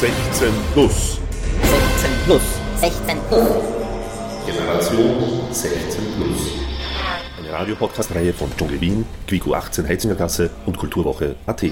16 plus. 16 plus. 16 plus. Generation 16 plus. Eine Radiopodcast-Reihe von Dschungel Wien, Quico 18 Heizingergasse und Kulturwoche AT.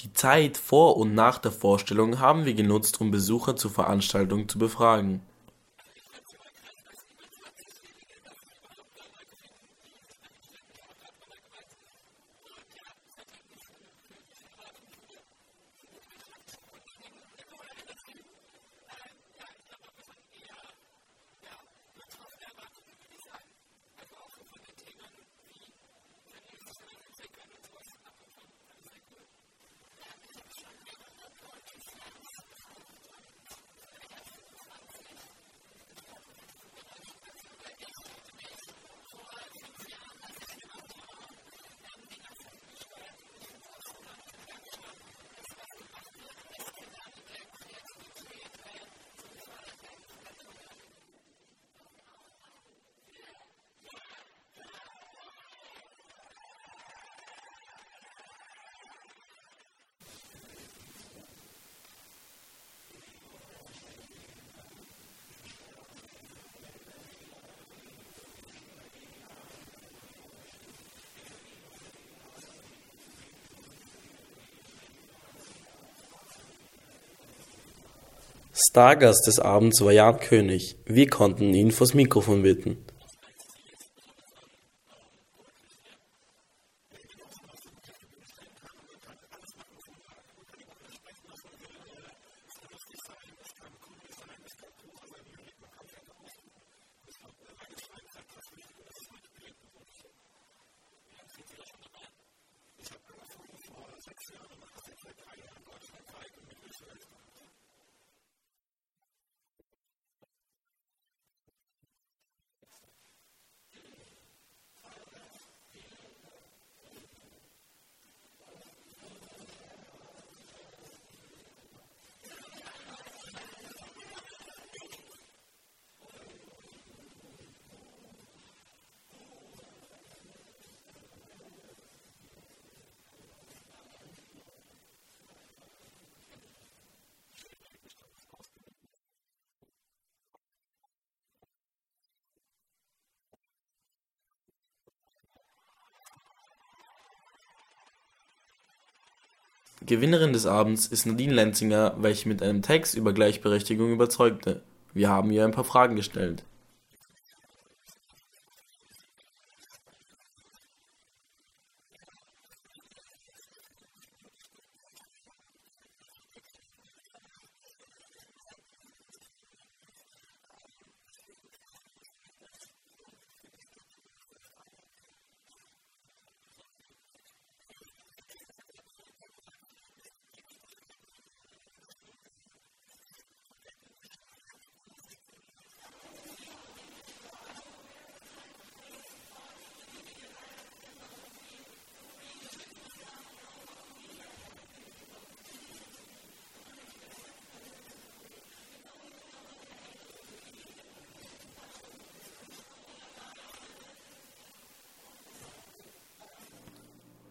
Die Zeit vor und nach der Vorstellung haben wir genutzt, um Besucher zur Veranstaltung zu befragen. Stargast des Abends war Jan König. Wir konnten ihn vors Mikrofon bitten. Gewinnerin des Abends ist Nadine Lenzinger, welche mit einem Text über Gleichberechtigung überzeugte. Wir haben ihr ein paar Fragen gestellt.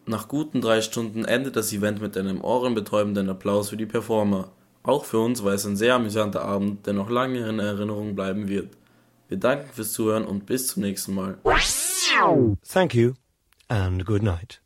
Nach guten drei Stunden endet das Event mit einem ohrenbetäubenden Applaus für die Performer. Auch für uns war es ein sehr amüsanter Abend, der noch lange in Erinnerung bleiben wird. Wir danken fürs Zuhören und bis zum nächsten Mal. Thank you and good night.